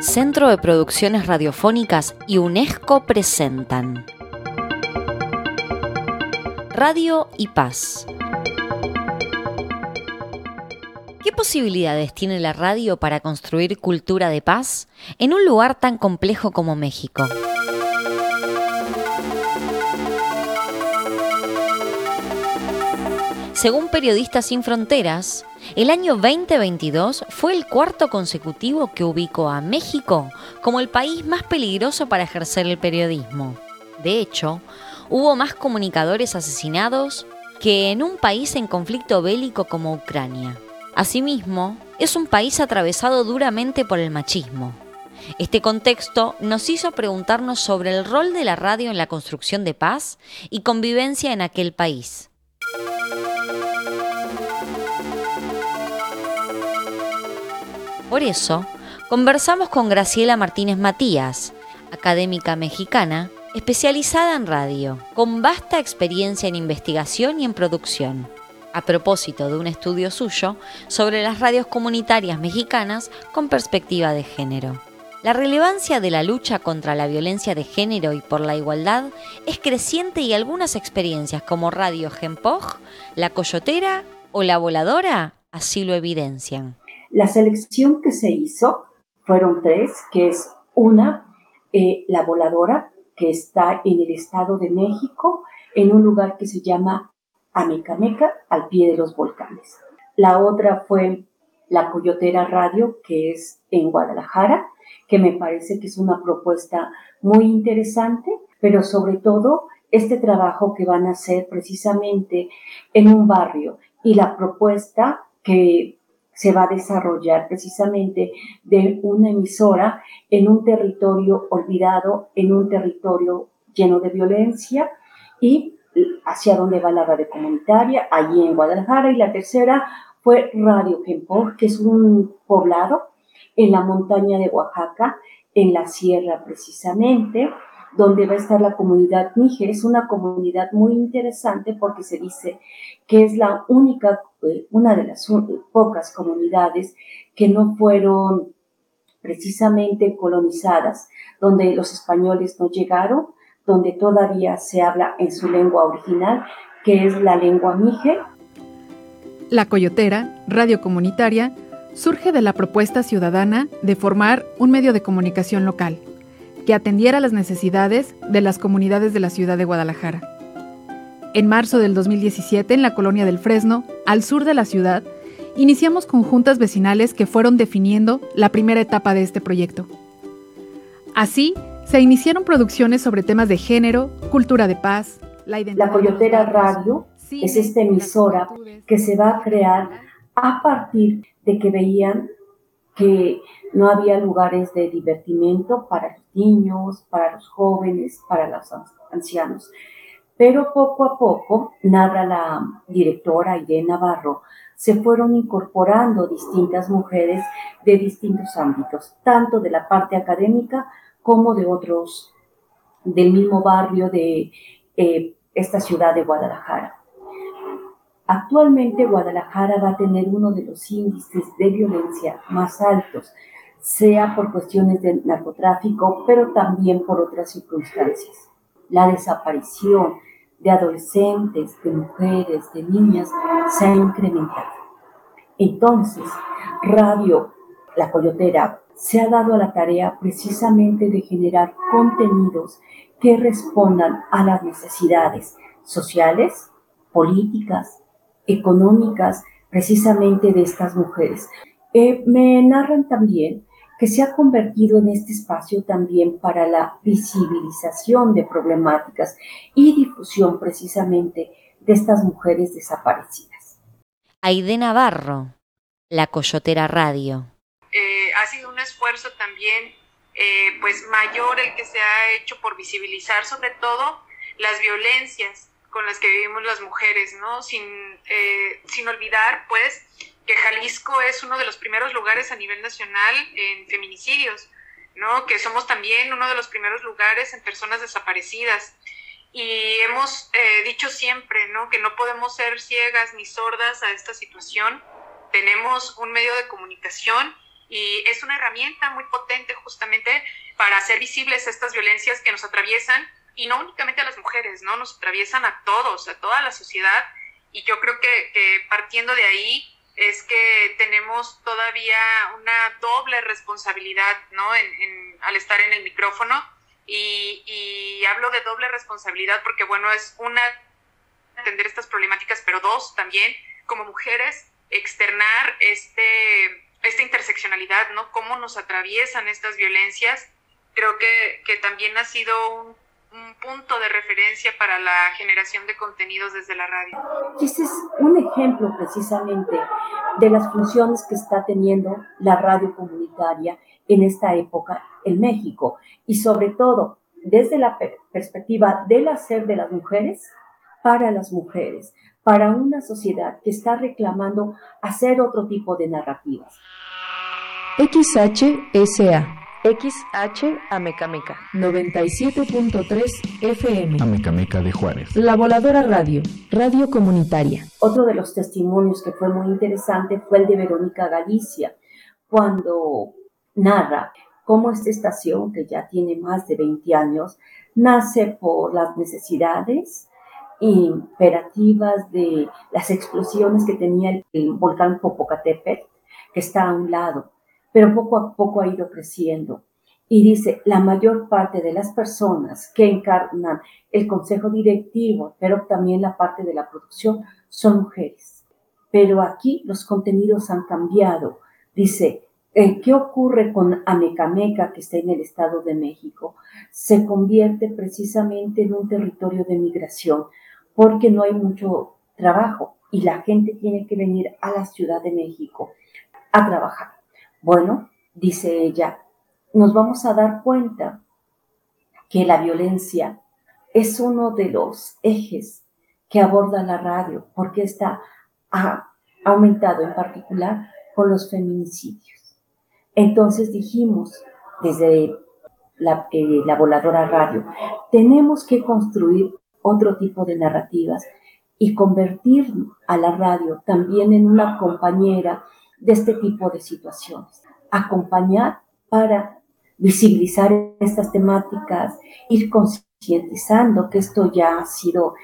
Centro de Producciones Radiofónicas y UNESCO presentan Radio y Paz. ¿Qué posibilidades tiene la radio para construir cultura de paz en un lugar tan complejo como México? Según Periodistas Sin Fronteras, el año 2022 fue el cuarto consecutivo que ubicó a México como el país más peligroso para ejercer el periodismo. De hecho, hubo más comunicadores asesinados que en un país en conflicto bélico como Ucrania. Asimismo, es un país atravesado duramente por el machismo. Este contexto nos hizo preguntarnos sobre el rol de la radio en la construcción de paz y convivencia en aquel país. Por eso, conversamos con Graciela Martínez Matías, académica mexicana, especializada en radio, con vasta experiencia en investigación y en producción, a propósito de un estudio suyo sobre las radios comunitarias mexicanas con perspectiva de género. La relevancia de la lucha contra la violencia de género y por la igualdad es creciente y algunas experiencias como Radio Gempoj, La Coyotera o La Voladora así lo evidencian. La selección que se hizo fueron tres, que es una, eh, la voladora, que está en el Estado de México, en un lugar que se llama Amecameca, al pie de los volcanes. La otra fue la Coyotera Radio, que es en Guadalajara, que me parece que es una propuesta muy interesante, pero sobre todo este trabajo que van a hacer precisamente en un barrio y la propuesta que se va a desarrollar precisamente de una emisora en un territorio olvidado, en un territorio lleno de violencia y hacia dónde va la radio comunitaria, allí en Guadalajara. Y la tercera fue Radio Kempor, que es un poblado en la montaña de Oaxaca, en la sierra precisamente, donde va a estar la comunidad Níger. Es una comunidad muy interesante porque se dice que es la única, eh, una de las pocas comunidades que no fueron precisamente colonizadas, donde los españoles no llegaron, donde todavía se habla en su lengua original, que es la lengua Níger. La Coyotera, radio comunitaria, surge de la propuesta ciudadana de formar un medio de comunicación local que atendiera las necesidades de las comunidades de la ciudad de Guadalajara. En marzo del 2017, en la colonia del Fresno, al sur de la ciudad, iniciamos conjuntas vecinales que fueron definiendo la primera etapa de este proyecto. Así, se iniciaron producciones sobre temas de género, cultura de paz, la identidad. La Coyotera Radio es esta emisora que se va a crear a partir de que veían que no había lugares de divertimento para los niños, para los jóvenes, para los ancianos. Pero poco a poco, narra la directora Irene Navarro, se fueron incorporando distintas mujeres de distintos ámbitos, tanto de la parte académica como de otros, del mismo barrio de eh, esta ciudad de Guadalajara. Actualmente Guadalajara va a tener uno de los índices de violencia más altos, sea por cuestiones de narcotráfico, pero también por otras circunstancias. La desaparición de adolescentes, de mujeres, de niñas se ha incrementado. Entonces, Radio La Coyotera se ha dado a la tarea precisamente de generar contenidos que respondan a las necesidades sociales, políticas, económicas precisamente de estas mujeres. Eh, me narran también que se ha convertido en este espacio también para la visibilización de problemáticas y difusión precisamente de estas mujeres desaparecidas. Aide Navarro, La Coyotera Radio. Eh, ha sido un esfuerzo también eh, pues mayor el que se ha hecho por visibilizar sobre todo las violencias con las que vivimos las mujeres, ¿no? Sin, eh, sin olvidar, pues, que Jalisco es uno de los primeros lugares a nivel nacional en feminicidios, ¿no? Que somos también uno de los primeros lugares en personas desaparecidas. Y hemos eh, dicho siempre, ¿no? Que no podemos ser ciegas ni sordas a esta situación. Tenemos un medio de comunicación y es una herramienta muy potente justamente para hacer visibles estas violencias que nos atraviesan y no únicamente a las mujeres, ¿no? Nos atraviesan a todos, a toda la sociedad y yo creo que, partiendo de ahí es que tenemos todavía una doble responsabilidad, ¿no? En, al estar en el micrófono y, y hablo de doble responsabilidad porque, bueno, es una, atender estas problemáticas, pero dos, también como mujeres, externar este esta interseccionalidad, ¿no? Cómo nos atraviesan estas violencias, creo que, que también ha sido un, punto de referencia para la generación de contenidos desde la radio. Este es un ejemplo precisamente de las funciones que está teniendo la radio comunitaria en esta época en México y sobre todo desde la perspectiva del hacer de las mujeres para las mujeres, para una sociedad que está reclamando hacer otro tipo de narrativas. XHSA. XH Amecameca. 97.3 FM. Amecameca de Juárez. La Voladora Radio, radio comunitaria. Otro de los testimonios que fue muy interesante fue el de Verónica Galicia, cuando narra cómo esta estación, que ya tiene más de 20 años, nace por las necesidades imperativas de las explosiones que tenía el volcán Popocatépetl, que está a un lado, pero poco a poco ha ido creciendo. Y dice, la mayor parte de las personas que encarnan el consejo directivo, pero también la parte de la producción, son mujeres. Pero aquí los contenidos han cambiado. Dice, eh, ¿qué ocurre con Amecameca, que está en el Estado de México? Se convierte precisamente en un territorio de migración porque no hay mucho trabajo y la gente tiene que venir a la Ciudad de México a trabajar. Bueno, dice ella, nos vamos a dar cuenta que la violencia es uno de los ejes que aborda la radio, porque está ha aumentado en particular con los feminicidios. Entonces dijimos desde la, eh, la voladora radio, tenemos que construir otro tipo de narrativas y convertir a la radio también en una compañera de este tipo de situaciones. Acompañar para visibilizar estas temáticas, ir concientizando que esto ya ha sido,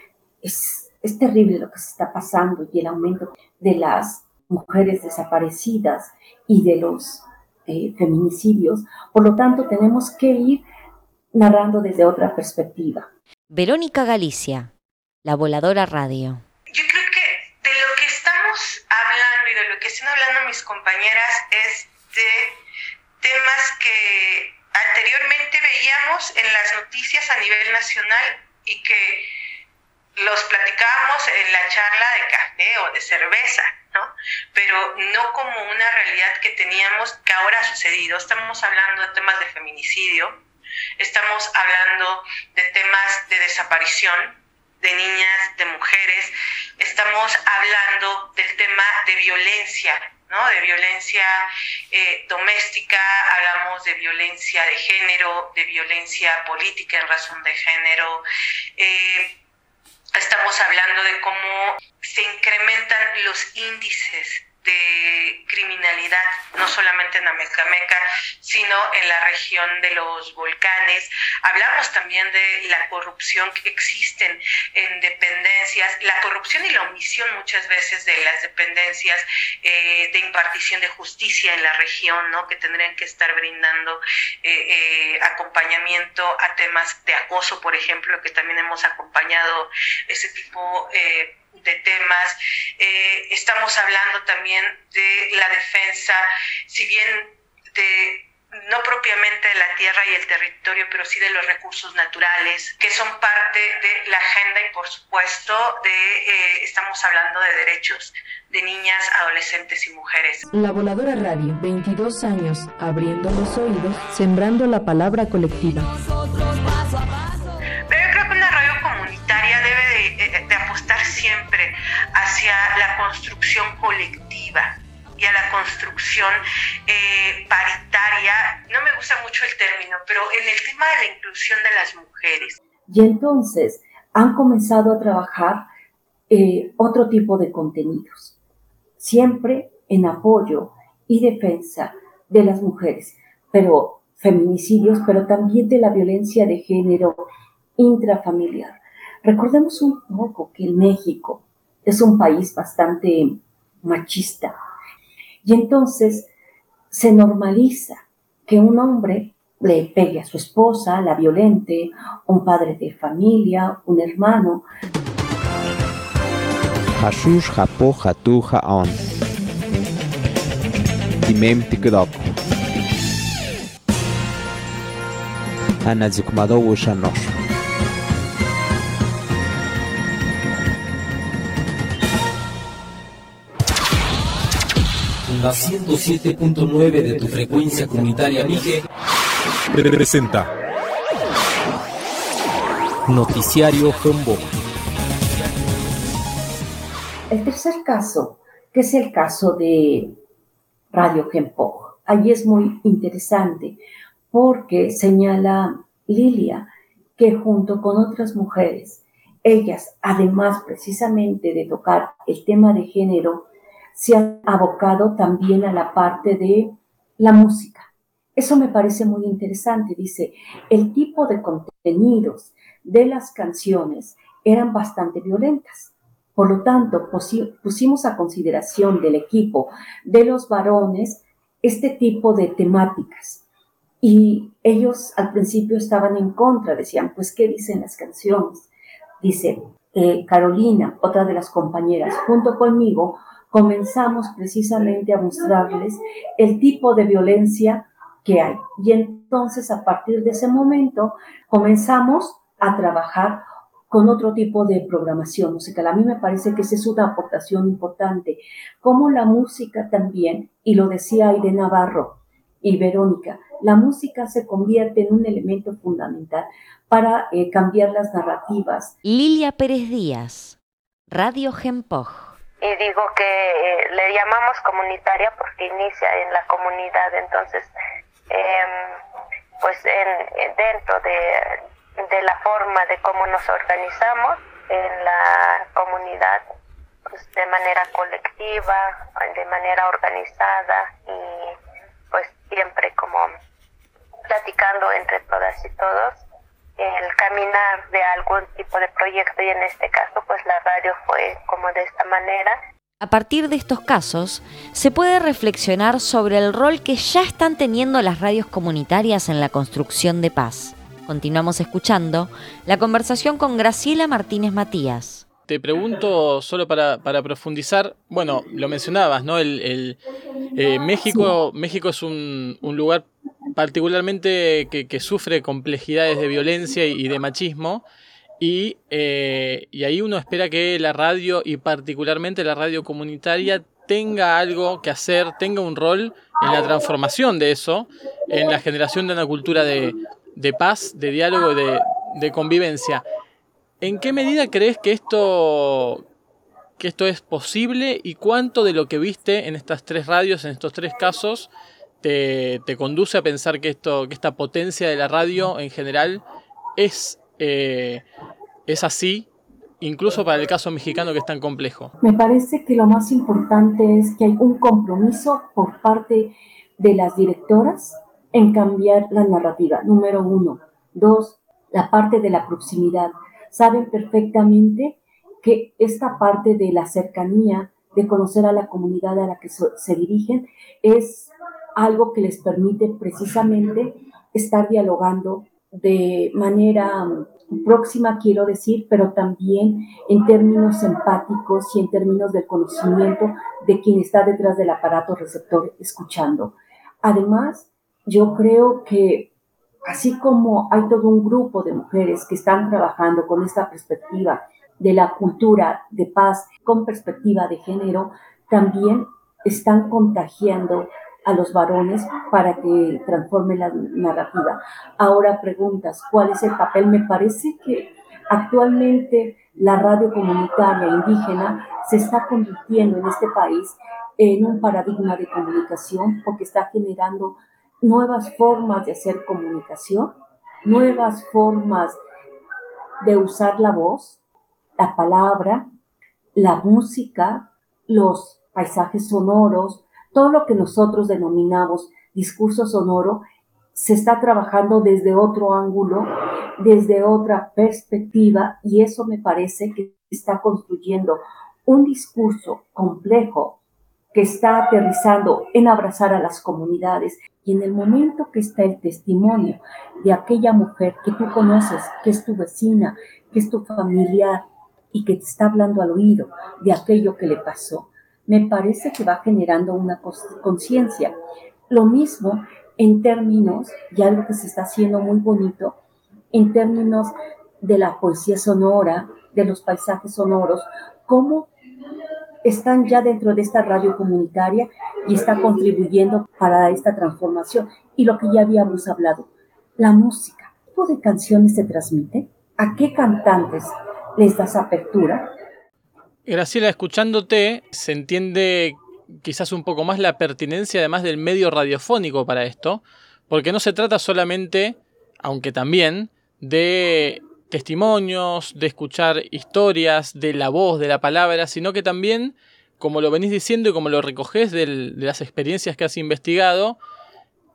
es, es terrible lo que se está pasando y el aumento de las mujeres desaparecidas y de los eh, feminicidios. Por lo tanto, tenemos que ir narrando desde otra perspectiva. Verónica Galicia, La Voladora Radio. Yo creo que de lo que estamos hablando y de lo que están hablando mis compañeras es de temas que anteriormente veíamos en las noticias a nivel nacional y que los platicábamos en la charla de café o de cerveza, ¿no? Pero no como una realidad que teníamos que ahora ha sucedido. Estamos hablando de temas de feminicidio, Estamos hablando de temas de desaparición de niñas, de mujeres. Estamos hablando del tema de violencia, De violencia eh, doméstica, hablamos de violencia de género, de violencia política en razón de género. Eh, estamos hablando de cómo se incrementan los índices de criminalidad, no solamente en Amecameca, sino en la región de los volcanes. Hablamos también de la corrupción que existen en dependencias, la corrupción y la omisión muchas veces de las dependencias eh, de impartición de justicia en la región, ¿no? que tendrían que estar brindando eh, eh, acompañamiento a temas de acoso, por ejemplo, que también hemos acompañado ese tipo de de temas. Eh, estamos hablando también de la defensa, si bien de no propiamente de la tierra y el territorio, pero sí de los recursos naturales, que son parte de la agenda y por supuesto de, eh, estamos hablando de derechos de niñas, adolescentes y mujeres. La Voladora Radio, 22 años, abriendo los oídos, sembrando la palabra colectiva. Hacia la construcción colectiva y a la construcción eh, paritaria. No me gusta mucho el término, pero en el tema de la inclusión de las mujeres. Y entonces han comenzado a trabajar eh, otro tipo de contenidos, siempre en apoyo y defensa de las mujeres, pero feminicidios, pero también de la violencia de género intrafamiliar. Recordemos un poco que México es un país bastante machista. Y entonces se normaliza que un hombre le pegue a su esposa, la violente, un padre de familia, un hermano. La 107.9 de tu frecuencia comunitaria Mije presenta. Noticiario Jumbo. El tercer caso, que es el caso de Radio Gempo, allí es muy interesante porque señala Lilia que junto con otras mujeres, ellas, además precisamente de tocar el tema de género, se han abocado también a la parte de la música. Eso me parece muy interesante. Dice, el tipo de contenidos de las canciones eran bastante violentas. Por lo tanto, pusimos a consideración del equipo de los varones este tipo de temáticas. Y ellos al principio estaban en contra, decían, pues, ¿qué dicen las canciones? Dice eh, Carolina, otra de las compañeras, junto conmigo, comenzamos precisamente a mostrarles el tipo de violencia que hay. Y entonces a partir de ese momento comenzamos a trabajar con otro tipo de programación musical. A mí me parece que esa es una aportación importante, como la música también, y lo decía Aide Navarro y Verónica, la música se convierte en un elemento fundamental para eh, cambiar las narrativas. Lilia Pérez Díaz, Radio Gempoj. Y digo que eh, le llamamos comunitaria porque inicia en la comunidad, entonces Em, pues en, dentro de, de, la forma de cómo nos organizamos en la comunidad, pues de manera colectiva, de manera organizada y pues siempre como platicando entre todas y todos el caminar de algún tipo de proyecto y en este caso pues la radio fue como de esta manera a partir de estos casos, se puede reflexionar sobre el rol que ya están teniendo las radios comunitarias en la construcción de paz. Continuamos escuchando la conversación con Graciela Martínez Matías. Te pregunto solo para, profundizar, bueno, lo mencionabas, ¿no? El, eh, México, México es un, lugar particularmente que, sufre complejidades de violencia y de machismo. Eh, y, ahí uno espera que la radio y particularmente la radio comunitaria tenga algo que hacer, tenga un rol en la transformación de eso, en la generación de una cultura de, paz, de diálogo, de, de convivencia. ¿En qué medida crees que esto, que esto es posible y cuánto de lo que viste en estas tres radios, en estos tres casos, te, conduce a pensar que, esto, que esta potencia de la radio en general es eh, es así, incluso para el caso mexicano que es tan complejo? Me parece que lo más importante es que hay un compromiso por parte de las directoras en cambiar la narrativa, número uno. Dos, la parte de la proximidad. Saben perfectamente que esta parte de la cercanía, de conocer a la comunidad a la que se dirigen, es algo que les permite precisamente estar dialogando de manera próxima, quiero decir, pero también en términos empáticos y en términos del conocimiento de quien está detrás del aparato receptor escuchando. Además, yo creo que así como hay todo un grupo de mujeres que están trabajando con esta perspectiva de la cultura de paz con perspectiva de género, también están contagiando a los varones para que transforme la narrativa. Ahora preguntas, ¿cuál es el papel? Me parece que actualmente la radio comunitaria indígena se está convirtiendo en este país en un paradigma de comunicación porque está generando nuevas formas de hacer comunicación, nuevas formas de usar la voz, la palabra, la música, los paisajes sonoros, todo lo que nosotros denominamos discurso sonoro, se está trabajando desde otro ángulo, desde otra perspectiva, y eso me parece que está construyendo un discurso complejo que está aterrizando en abrazar a las comunidades. Y en el momento que está el testimonio de aquella mujer que tú conoces, que es tu vecina, que es tu familiar y que te está hablando al oído de aquello que le pasó, me parece que va generando una conciencia. Lo mismo en términos, y algo que se está haciendo muy bonito, en términos de la poesía sonora, de los paisajes sonoros, cómo están ya dentro de esta radio comunitaria y está contribuyendo para esta transformación. Y lo que ya habíamos hablado, la música. ¿Qué tipo de canciones se transmite? ¿A qué cantantes les das apertura? Graciela, escuchándote, se entiende quizás un poco más la pertinencia además del medio radiofónico para esto, porque no se trata solamente, aunque también, de testimonios, de escuchar historias, de la voz, de la palabra, sino que también, como lo venís diciendo y como lo recogés de las experiencias que has investigado,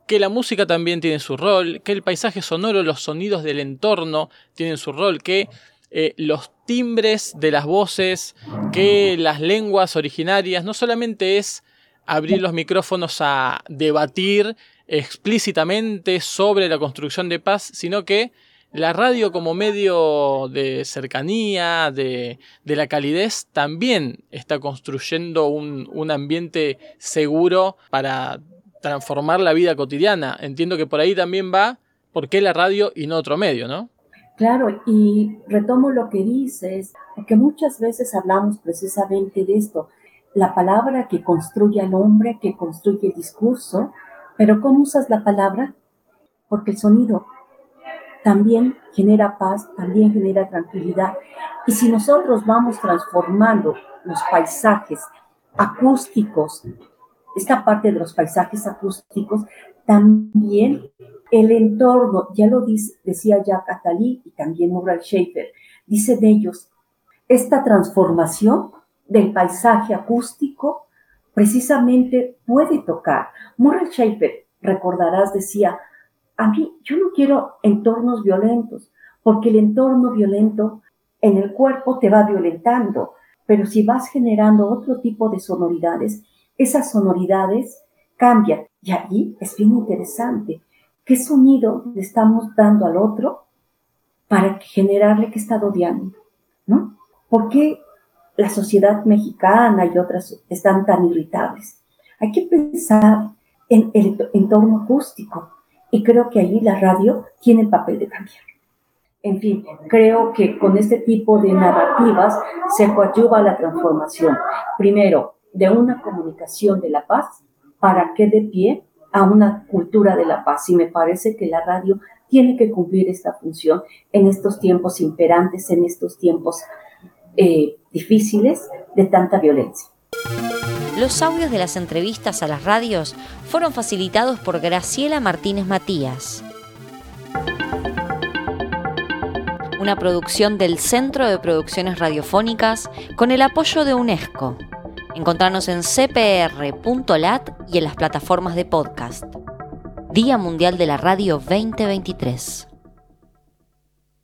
que la música también tiene su rol, que el paisaje sonoro, los sonidos del entorno tienen su rol, que eh, los timbres de las voces, que las lenguas originarias, no solamente es abrir los micrófonos a debatir explícitamente sobre la construcción de paz, sino que la radio como medio de cercanía, de, la calidez, también está construyendo un, un, ambiente seguro para transformar la vida cotidiana. Entiendo que por ahí también va, ¿por qué la radio y no otro medio, no? Claro, y retomo lo que dices, porque muchas veces hablamos precisamente de esto, la palabra que construye al hombre, que construye el discurso, pero ¿cómo usas la palabra? Porque el sonido también genera paz, también genera tranquilidad. Y si nosotros vamos transformando los paisajes acústicos, esta parte de los paisajes acústicos, también el entorno, ya lo dice, decía Jack Attali y también Murray Schaefer, dice de ellos, esta transformación del paisaje acústico precisamente puede tocar. Murray Schaefer, recordarás, decía, a mí yo no quiero entornos violentos, porque el entorno violento en el cuerpo te va violentando, pero si vas generando otro tipo de sonoridades, esas sonoridades cambian. Y ahí es bien interesante ¿Qué sonido le estamos dando al otro para generarle que está odiando? ¿No? ¿Por qué la sociedad mexicana y otras están tan irritables? Hay que pensar en el entorno acústico y creo que ahí la radio tiene el papel de cambiar. En fin, creo que con este tipo de narrativas se coadyuva la transformación, primero, de una comunicación de la paz para que de pie a una cultura de la paz y me parece que la radio tiene que cumplir esta función en estos tiempos imperantes, en estos tiempos eh, difíciles de tanta violencia. Los audios de las entrevistas a las radios fueron facilitados por Graciela Martínez Matías. Una producción del Centro de Producciones Radiofónicas con el apoyo de UNESCO. Encontrarnos en cpr.lat y en las plataformas de podcast. Día Mundial de la Radio 2023.